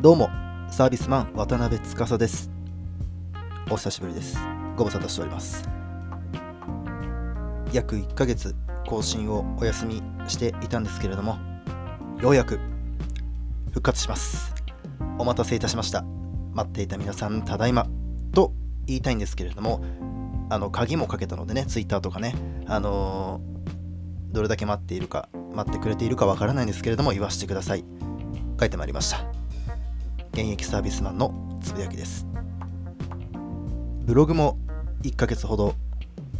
どうもサービスマン渡辺司です。お久しぶりです。ご無沙汰しております。約1ヶ月更新をお休みしていたんですけれどもようやく復活します。お待たせいたしました。待っていた皆さんただいまと言いたいんですけれどもあの鍵もかけたのでねツイッターとかねあのー、どれだけ待っているか待ってくれているかわからないんですけれども言わせてください。書いてまいりました。現役サービスマンのつぶやきです。ブログも1ヶ月ほど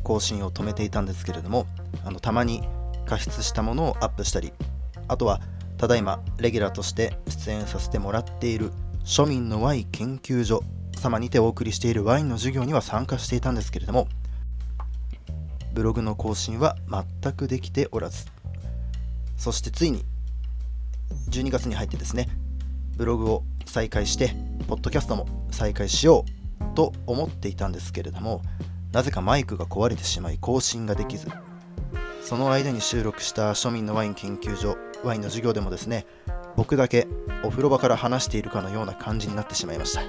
更新を止めていたんですけれどもあのたまに加筆したものをアップしたりあとはただいまレギュラーとして出演させてもらっている庶民のワイン研究所様にてお送りしているワインの授業には参加していたんですけれどもブログの更新は全くできておらずそしてついに12月に入ってですねブログを再開してポッドキャストも再開しようと思っていたんですけれどもなぜかマイクが壊れてしまい更新ができず。その間に収録した庶民のワイン研究所ワインの授業でもですね僕だけお風呂場から話しているかのような感じになってしまいました。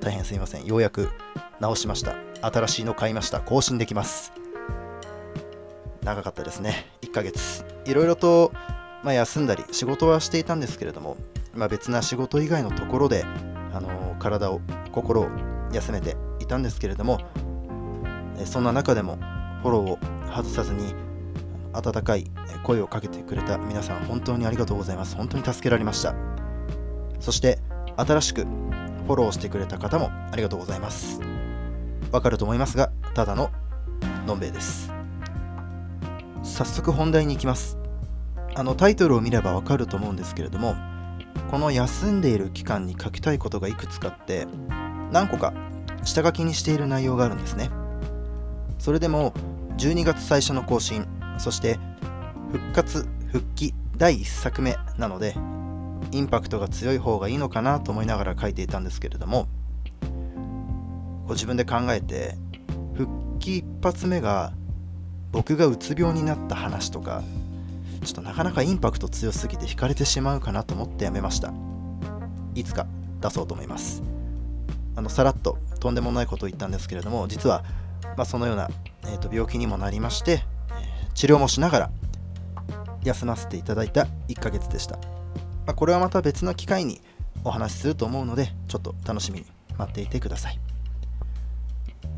大変すいません。ようやく直しました。新しいの買いました。更新できます。長かったですね。1ヶ月。いろいろとまあ、休んだり仕事はしていたんですけれども、まあ、別な仕事以外のところで、あの体を心を休めていたんですけれどもそんな中でもフォローを外さずに温かい声をかけてくれた皆さん本当にありがとうございます。本当に助けられました。そして新しくフォローしてくれた方もありがとうございます。わかると思いますがただののんべいです。早速本題に行きます。あのタイトルを見ればわかると思うんですけれどもこの休んでいる期間に書きたいことがいくつかあって何個か下書きにしている内容があるんですね。それでも12月最初の更新そして復活復帰第1作目なのでインパクトが強い方がいいのかなと思いながら書いていたんですけれどもこう自分で考えて復帰一発目が僕がうつ病になった話とかちょっとなかなかインパクト強すぎて惹かれてしまうかなと思ってやめました。いつか出そうと思います。あのさらっととんでもないことを言ったんですけれども実は、まあ、そのような、えー、と病気にもなりまして、えー、治療もしながら休ませていただいた1ヶ月でした、まあ、これはまた別の機会にお話しすると思うのでちょっと楽しみに待っていてください。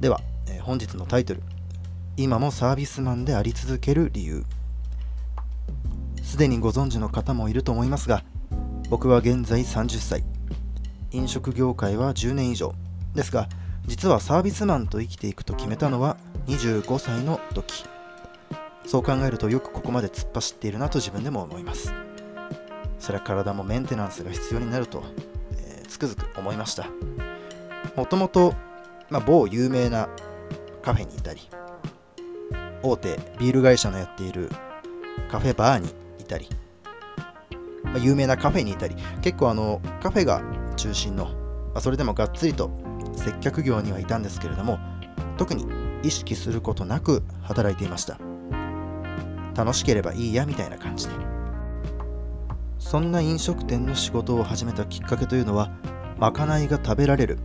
では、えー、本日のタイトル。今もサービスマンであり続ける理由。すでにご存知の方もいると思いますが僕は現在30歳。飲食業界は10年以上。ですが実はサービスマンと生きていくと決めたのは25歳の時。そう考えるとよくここまで突っ走っているなと自分でも思います。それは体もメンテナンスが必要になると、えー、つくづく思いました。もともと、ま、某有名なカフェにいたり大手ビール会社のやっているカフェバーにいたり、まあ、有名なカフェにいたり結構あのカフェが中心の、まあ、それでもがっつりと接客業にはいたんですけれども特に意識することなく働いていました。楽しければいいやみたいな感じで。そんな飲食店の仕事を始めたきっかけというのはまかないが食べられる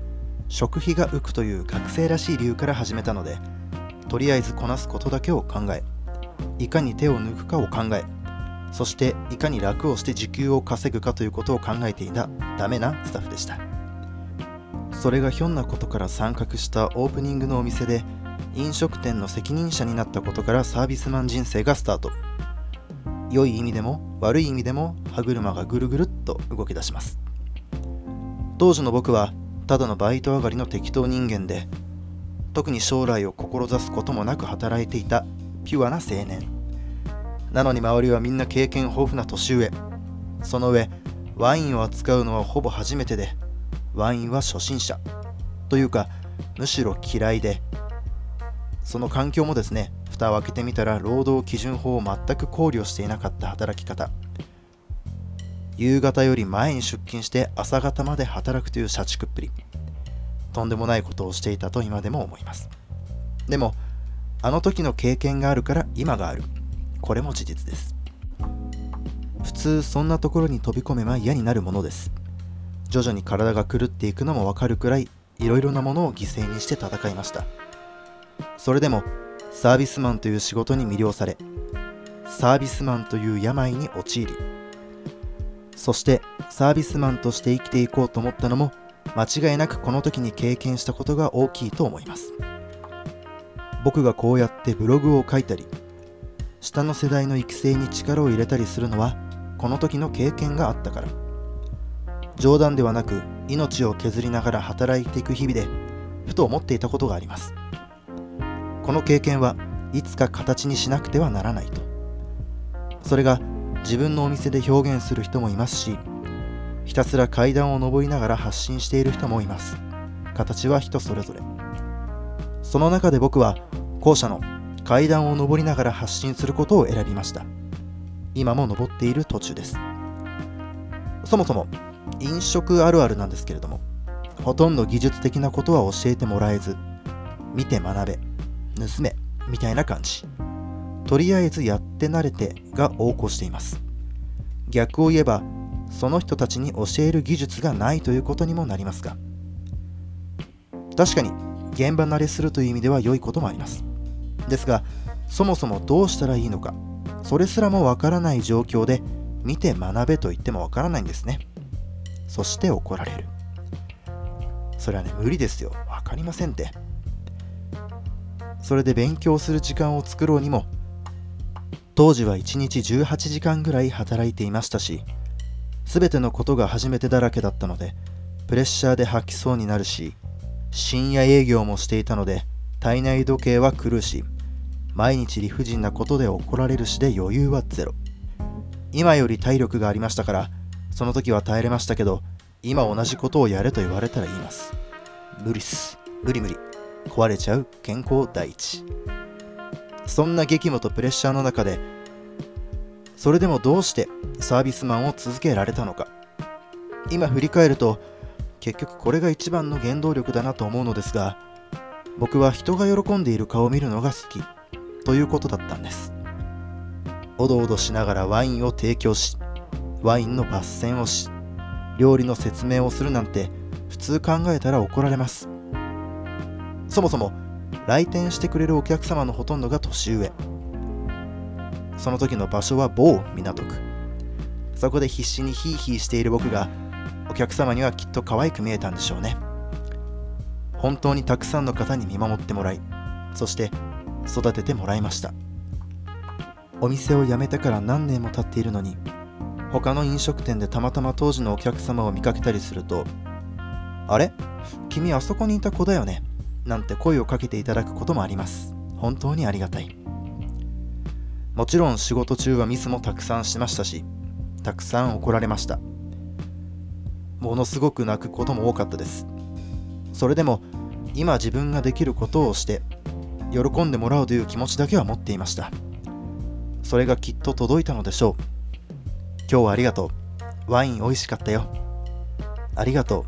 食費が浮くという学生らしい理由から始めたのでとりあえずこなすことだけを考えいかに手を抜くかを考えそしていかに楽をして時給を稼ぐかということを考えていたダメなスタッフでした。それがひょんなことから参画したオープニングのお店で飲食店の責任者になったことからサービスマン人生がスタート。良い意味でも悪い意味でも歯車がぐるぐるっと動き出します。当時の僕はただのバイト上がりの適当人間で特に将来を志すこともなく働いていたピュアな青年。なのに周りはみんな経験豊富な年上。その上ワインを扱うのはほぼ初めてでワインは初心者。というかむしろ嫌いで。その環境もですね蓋を開けてみたら労働基準法を全く考慮していなかった働き方。夕方より前に出勤して朝方まで働くという社畜っぷり。とんでもないことをしていたと今でも思います。でもあの時の経験があるから今がある。これも事実です。普通そんなところに飛び込めば嫌になるものです。徐々に体が狂っていくのもわかるくらいいろいろなものを犠牲にして戦いました。それでもサービスマンという仕事に魅了されサービスマンという病に陥りそしてサービスマンとして生きていこうと思ったのも間違いなくこの時に経験したことが大きいと思います。僕がこうやってブログを書いたり下の世代の育成に力を入れたりするのはこの時の経験があったから。冗談ではなく命を削りながら働いていく日々でふと思っていたことがあります。この経験はいつか形にしなくてはならないと。それが自分のお店で表現する人もいますしひたすら階段を上りながら発信している人もいます。形は人それぞれ。その中で僕は後者の階段を上りながら発信することを選びました。今も登っている途中です。そもそも飲食あるあるなんですけれどもほとんど技術的なことは教えてもらえず見て学べ盗めみたいな感じ。とりあえずやって慣れてが横行しています。逆を言えばその人たちに教える技術がないということにもなりますが確かに現場慣れするという意味では良いこともあります。ですがそもそもどうしたらいいのかそれすらもわからない状況で見て学べと言ってもわからないんですね。そして怒られる。それはね無理ですよ。わかりませんって。それで勉強する時間を作ろうにも当時は1日18時間ぐらい働いていましたし全てのことが初めてだらけだったのでプレッシャーで吐きそうになるし深夜営業もしていたので体内時計は狂うし毎日理不尽なことで怒られるしで余裕はゼロ。今より体力がありましたからその時は耐えれましたけど今同じことをやれと言われたら言います。無理っす。無理無理。壊れちゃう。健康第一。そんな激務とプレッシャーの中でそれでもどうしてサービスマンを続けられたのか。今振り返ると結局これが一番の原動力だなと思うのですが僕は人が喜んでいる顔を見るのが好き。ということだったんです。おどおどしながらワインを提供しワインの抜栓をし料理の説明をするなんて普通考えたら怒られます。そもそも来店してくれるお客様のほとんどが年上。その時の場所は某港区。そこで必死にヒーヒーしている僕がお客様にはきっと可愛く見えたんでしょうね。本当にたくさんの方に見守ってもらいそして育ててもらいました。お店を辞めてから何年も経っているのに他の飲食店でたまたま当時のお客様を見かけたりすると「あれ？君あそこにいた子だよね」なんて声をかけていただくこともあります。本当にありがたい。もちろん仕事中はミスもたくさんしましたしたくさん怒られました。ものすごく泣くことも多かったです。それでも今自分ができることをして喜んでもらうという気持ちだけは持っていました。それがきっと届いたのでしょう。今日はありがとう。ワイン美味しかったよ。ありがと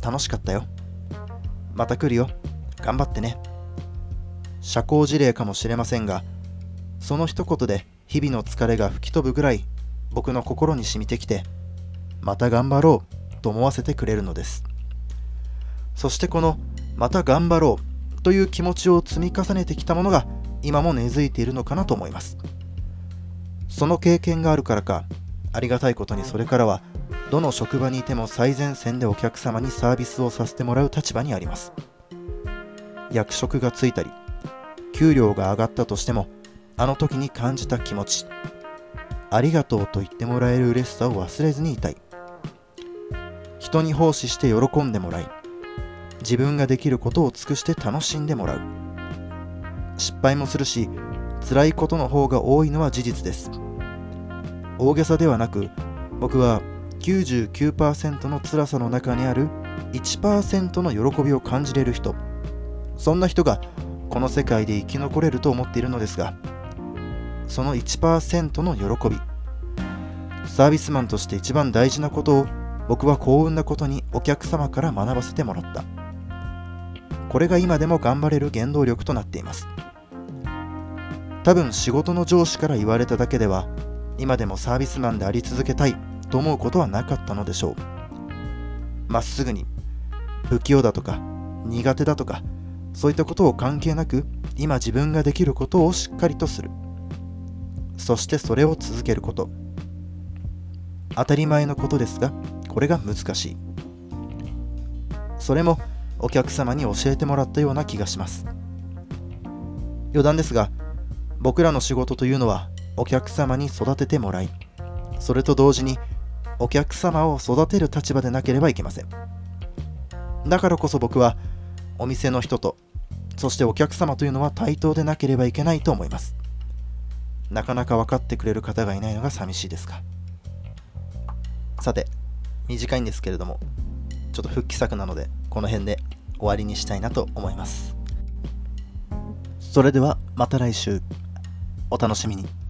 う。楽しかったよ。また来るよ。頑張ってね。社交辞令かもしれませんがその一言で日々の疲れが吹き飛ぶぐらい僕の心に染みてきてまた頑張ろうと思わせてくれるのです。そしてこのまた頑張ろうという気持ちを積み重ねてきたものが今も根付いているのかなと思います。その経験があるからかありがたいことにそれからはどの職場にいても最前線でお客様にサービスをさせてもらう立場にあります。役職がついたり給料が上がったとしてもあの時に感じた気持ちありがとうと言ってもらえる嬉しさを忘れずにいたい。人に奉仕して喜んでもらい自分ができることを尽くして楽しんでもらう。失敗もするし辛いことの方が多いのは事実です。大げさではなく僕は99%の辛さの中にある1%の喜びを感じれる人。そんな人がこの世界で生き残れると思っているのですがその1%の喜びサービスマンとして一番大事なことを僕は幸運なことにお客様から学ばせてもらった。これが今でも頑張れる原動力となっています。多分仕事の上司から言われただけでは今でもサービスマンであり続けたいと思うことはなかったのでしょう。まっすぐに不器用だとか苦手だとかそういったことを関係なく今自分ができることをしっかりとする。そしてそれを続けること。当たり前のことですがこれが難しい。それもお客様に教えてもらったような気がします。余談ですが僕らの仕事というのはお客様に育ててもらいそれと同時にお客様を育てる立場でなければいけません。だからこそ僕はお店の人とそしてお客様というのは対等でなければいけないと思います。なかなか分かってくれる方がいないのが寂しいですか。さて短いんですけれどもちょっと復帰作なのでこの辺で終わりにしたいなと思います。それではまた来週。お楽しみに。